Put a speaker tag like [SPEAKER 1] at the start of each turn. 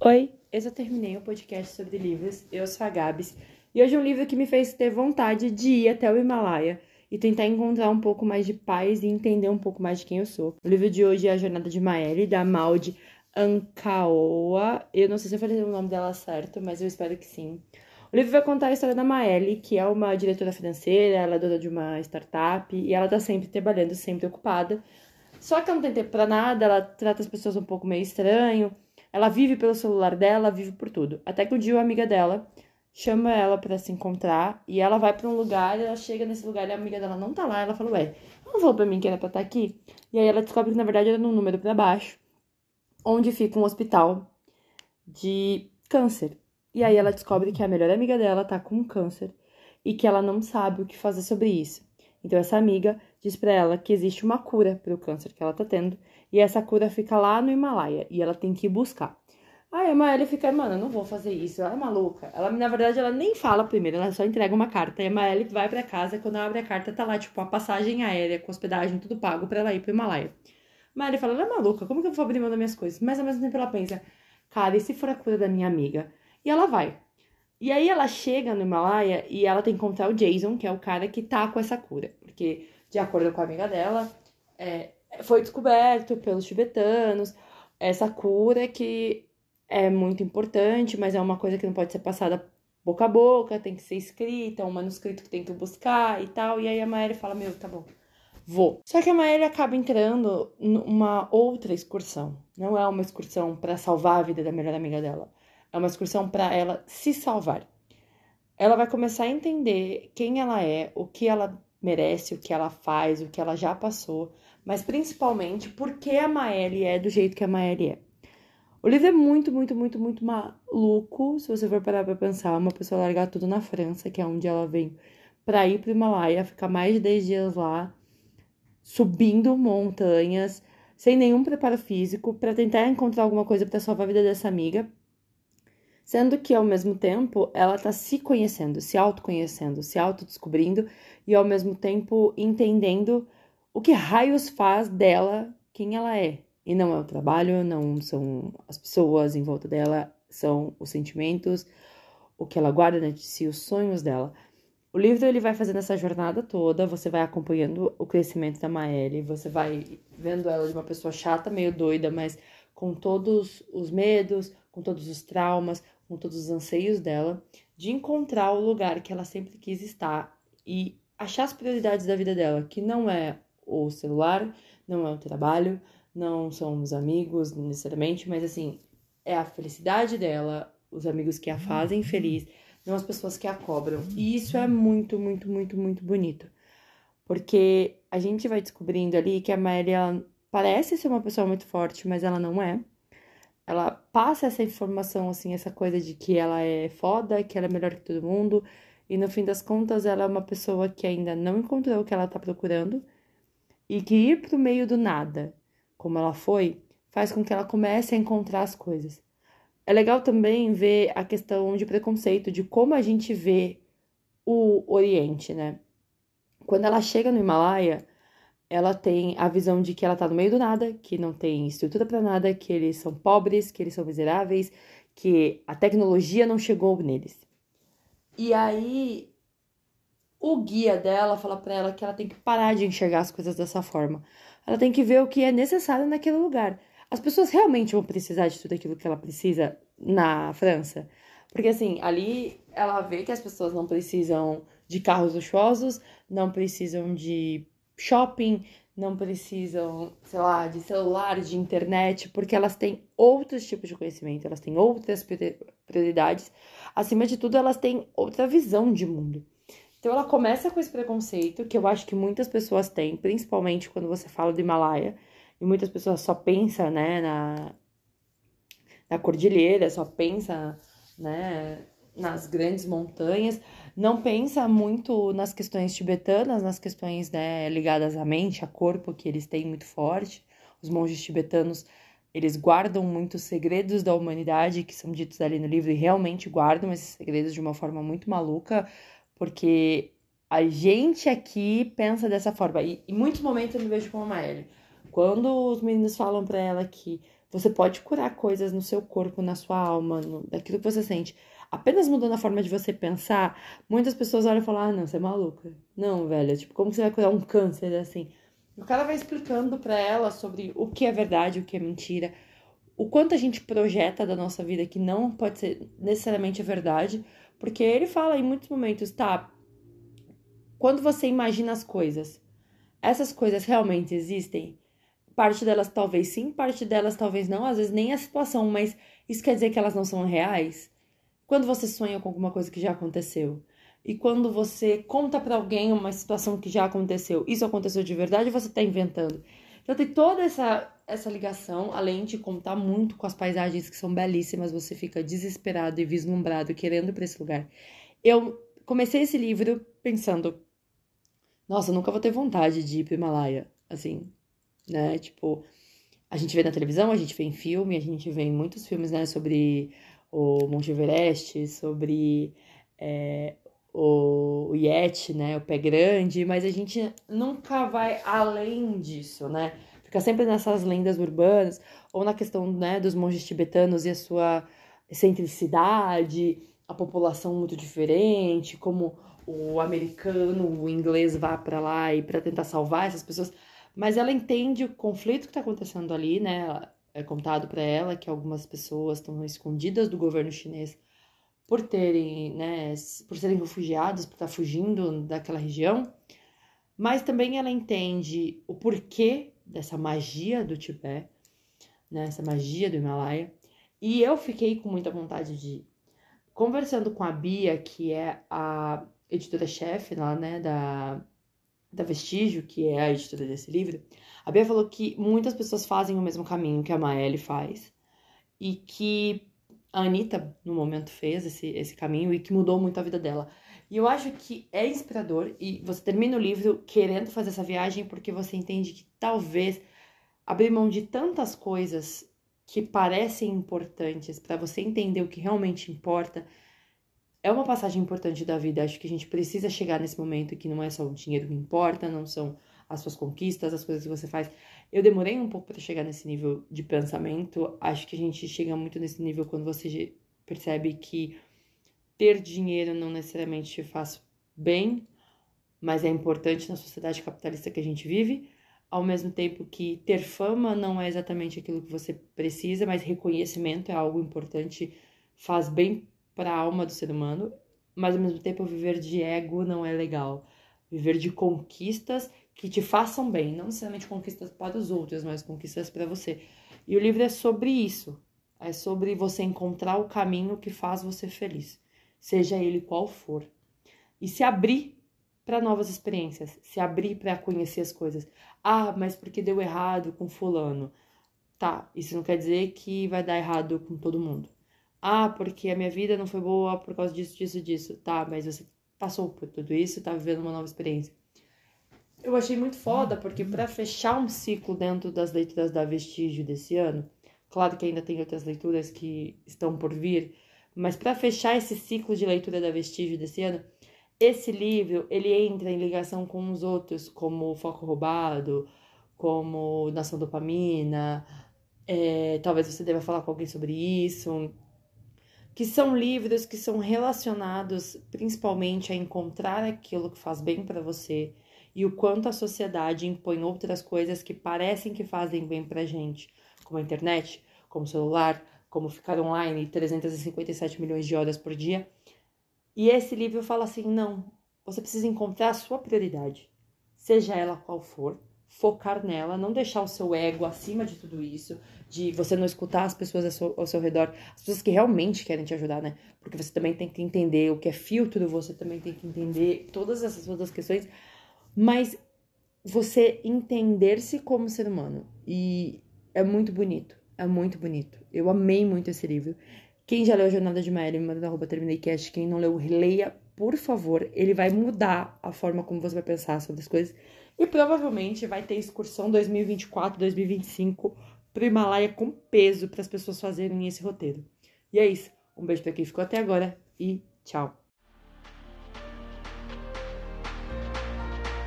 [SPEAKER 1] Oi, eu já terminei o um podcast sobre livros, eu sou a Gabs, e hoje é um livro que me fez ter vontade de ir até o Himalaia e tentar encontrar um pouco mais de paz e entender um pouco mais de quem eu sou. O livro de hoje é A Jornada de Maeli, da Maud Ankaoa. Eu não sei se eu falei o nome dela certo, mas eu espero que sim. O livro vai contar a história da Maeli, que é uma diretora financeira, ela é dona de uma startup e ela tá sempre trabalhando, sempre ocupada. Só que ela não tem tempo pra nada, ela trata as pessoas um pouco meio estranho ela vive pelo celular dela, vive por tudo. Até que um dia uma amiga dela chama ela para se encontrar e ela vai para um lugar, ela chega nesse lugar e a amiga dela não tá lá. Ela fala: Ué, não falou pra mim que era pra estar tá aqui? E aí ela descobre que na verdade era num número para baixo, onde fica um hospital de câncer. E aí ela descobre que a melhor amiga dela tá com câncer e que ela não sabe o que fazer sobre isso. Então essa amiga diz para ela que existe uma cura para o câncer que ela tá tendo e essa cura fica lá no Himalaia e ela tem que ir buscar. Aí a Maeli fica, mano, eu não vou fazer isso, ela é maluca. Ela, na verdade, ela nem fala primeiro, ela só entrega uma carta. E a Maeli vai para casa e quando ela abre a carta, tá lá, tipo, a passagem aérea, com hospedagem, tudo pago para ela ir pro Himalaia. Maeli fala, ela é maluca, como que eu vou abrir mão das minhas coisas? Mas ao mesmo tempo ela pensa, cara, e se for a cura da minha amiga? E ela vai. E aí ela chega no Himalaia e ela tem que encontrar o Jason, que é o cara que tá com essa cura. Porque, de acordo com a amiga dela, é, foi descoberto pelos tibetanos essa cura que é muito importante, mas é uma coisa que não pode ser passada boca a boca, tem que ser escrita, um manuscrito que tem que buscar e tal. E aí a Maéria fala: Meu, tá bom, vou. Só que a Maéria acaba entrando numa outra excursão. Não é uma excursão para salvar a vida da melhor amiga dela é uma excursão para ela se salvar. Ela vai começar a entender quem ela é, o que ela merece, o que ela faz, o que ela já passou, mas principalmente por que a Maeli é do jeito que a Maeli é. O livro é muito, muito, muito, muito maluco, se você for parar pra pensar. Uma pessoa largar tudo na França, que é onde ela vem, pra ir pro Himalaia, ficar mais de 10 dias lá, subindo montanhas, sem nenhum preparo físico, para tentar encontrar alguma coisa para salvar a vida dessa amiga sendo que ao mesmo tempo ela está se conhecendo, se autoconhecendo, se autodescobrindo e ao mesmo tempo entendendo o que raios faz dela quem ela é. E não é o trabalho, não são as pessoas em volta dela, são os sentimentos, o que ela guarda dentro de si, os sonhos dela. O livro ele vai fazendo essa jornada toda, você vai acompanhando o crescimento da Maeli, você vai vendo ela de uma pessoa chata, meio doida, mas com todos os medos, com todos os traumas, com todos os anseios dela, de encontrar o lugar que ela sempre quis estar e achar as prioridades da vida dela, que não é o celular, não é o trabalho, não são os amigos necessariamente, mas assim, é a felicidade dela, os amigos que a fazem feliz, não as pessoas que a cobram. E isso é muito, muito, muito, muito bonito. Porque a gente vai descobrindo ali que a Maria parece ser uma pessoa muito forte, mas ela não é ela passa essa informação, assim, essa coisa de que ela é foda, que ela é melhor que todo mundo, e no fim das contas ela é uma pessoa que ainda não encontrou o que ela tá procurando, e que ir pro meio do nada, como ela foi, faz com que ela comece a encontrar as coisas. É legal também ver a questão de preconceito, de como a gente vê o Oriente, né? Quando ela chega no Himalaia, ela tem a visão de que ela tá no meio do nada, que não tem estrutura para nada, que eles são pobres, que eles são miseráveis, que a tecnologia não chegou neles. E aí o guia dela fala para ela que ela tem que parar de enxergar as coisas dessa forma. Ela tem que ver o que é necessário naquele lugar. As pessoas realmente vão precisar de tudo aquilo que ela precisa na França. Porque assim, ali ela vê que as pessoas não precisam de carros luxuosos, não precisam de shopping, não precisam, sei lá, de celular, de internet, porque elas têm outros tipos de conhecimento, elas têm outras prioridades. Acima de tudo, elas têm outra visão de mundo. Então ela começa com esse preconceito que eu acho que muitas pessoas têm, principalmente quando você fala do Himalaia, e muitas pessoas só pensam, né, na, na cordilheira, só pensa, né, nas grandes montanhas, não pensa muito nas questões tibetanas, nas questões né, ligadas à mente, a corpo, que eles têm muito forte. Os monges tibetanos, eles guardam muitos segredos da humanidade que são ditos ali no livro e realmente guardam esses segredos de uma forma muito maluca, porque a gente aqui pensa dessa forma. E em muitos momentos eu me vejo como a Maeli. Quando os meninos falam para ela que Você pode curar coisas no seu corpo, na sua alma, no, daquilo que você sente. Apenas mudando a forma de você pensar, muitas pessoas olham e falam: ah, não, você é maluca. Não, velho, tipo, como você vai curar um câncer assim? O cara vai explicando para ela sobre o que é verdade, o que é mentira, o quanto a gente projeta da nossa vida que não pode ser necessariamente a verdade, porque ele fala em muitos momentos, tá? Quando você imagina as coisas, essas coisas realmente existem? Parte delas talvez sim, parte delas talvez não, às vezes nem a situação, mas isso quer dizer que elas não são reais? Quando você sonha com alguma coisa que já aconteceu, e quando você conta para alguém uma situação que já aconteceu, isso aconteceu de verdade ou você está inventando? Então tem toda essa, essa ligação, além de contar muito com as paisagens que são belíssimas, você fica desesperado e vislumbrado, querendo para esse lugar. Eu comecei esse livro pensando, nossa, nunca vou ter vontade de ir pro Himalaia, assim, né? Tipo, a gente vê na televisão, a gente vê em filme, a gente vê em muitos filmes, né, sobre o Monte Everest, sobre é, o, o Yeti, né, o pé grande, mas a gente nunca vai além disso, né? Fica sempre nessas lendas urbanas ou na questão, né, dos monges tibetanos e a sua excentricidade, a população muito diferente, como o americano, o inglês vá para lá e para tentar salvar essas pessoas, mas ela entende o conflito que está acontecendo ali, né? É contado para ela que algumas pessoas estão escondidas do governo chinês por terem, né, por serem refugiados, por estar fugindo daquela região, mas também ela entende o porquê dessa magia do Tibete, né, essa magia do Himalaia, e eu fiquei com muita vontade de conversando com a Bia, que é a editora-chefe lá, né, da, da Vestígio, que é a editora desse livro, a Bia falou que muitas pessoas fazem o mesmo caminho que a Maeli faz e que a Anitta, no momento, fez esse, esse caminho e que mudou muito a vida dela. E eu acho que é inspirador e você termina o livro querendo fazer essa viagem porque você entende que talvez abrir mão de tantas coisas que parecem importantes para você entender o que realmente importa é uma passagem importante da vida. Acho que a gente precisa chegar nesse momento que não é só o dinheiro que importa, não são as suas conquistas, as coisas que você faz. Eu demorei um pouco para chegar nesse nível de pensamento. Acho que a gente chega muito nesse nível quando você percebe que ter dinheiro não necessariamente te faz bem, mas é importante na sociedade capitalista que a gente vive. Ao mesmo tempo que ter fama não é exatamente aquilo que você precisa, mas reconhecimento é algo importante, faz bem para a alma do ser humano, mas ao mesmo tempo viver de ego não é legal. Viver de conquistas que te façam bem, não necessariamente conquistas para os outros, mas conquistas para você. E o livro é sobre isso. É sobre você encontrar o caminho que faz você feliz, seja ele qual for. E se abrir para novas experiências, se abrir para conhecer as coisas. Ah, mas porque deu errado com fulano. Tá, isso não quer dizer que vai dar errado com todo mundo. Ah, porque a minha vida não foi boa por causa disso, disso, disso. Tá, mas você passou por tudo isso, tá vivendo uma nova experiência. Eu achei muito foda, porque para fechar um ciclo dentro das leituras da Vestígio desse ano, claro que ainda tem outras leituras que estão por vir, mas para fechar esse ciclo de leitura da Vestígio desse ano, esse livro ele entra em ligação com os outros, como Foco Roubado, como Nação Dopamina, é, talvez você deva falar com alguém sobre isso, que são livros que são relacionados principalmente a encontrar aquilo que faz bem para você, e o quanto a sociedade impõe outras coisas que parecem que fazem bem pra gente, como a internet, como o celular, como ficar online 357 milhões de horas por dia. E esse livro fala assim: não, você precisa encontrar a sua prioridade, seja ela qual for, focar nela, não deixar o seu ego acima de tudo isso, de você não escutar as pessoas ao seu, ao seu, redor, as pessoas que realmente querem te ajudar, né? Porque você também tem que entender o que é filtro, você também tem que entender todas essas outras questões mas você entender-se como ser humano. E é muito bonito, é muito bonito. Eu amei muito esse livro. Quem já leu a Jornada de Mary, me manda arroba termineicast. Quem não leu, leia, por favor. Ele vai mudar a forma como você vai pensar sobre as coisas. E provavelmente vai ter excursão 2024, 2025 pro Himalaia com peso para as pessoas fazerem esse roteiro. E é isso. Um beijo para quem ficou até agora e tchau.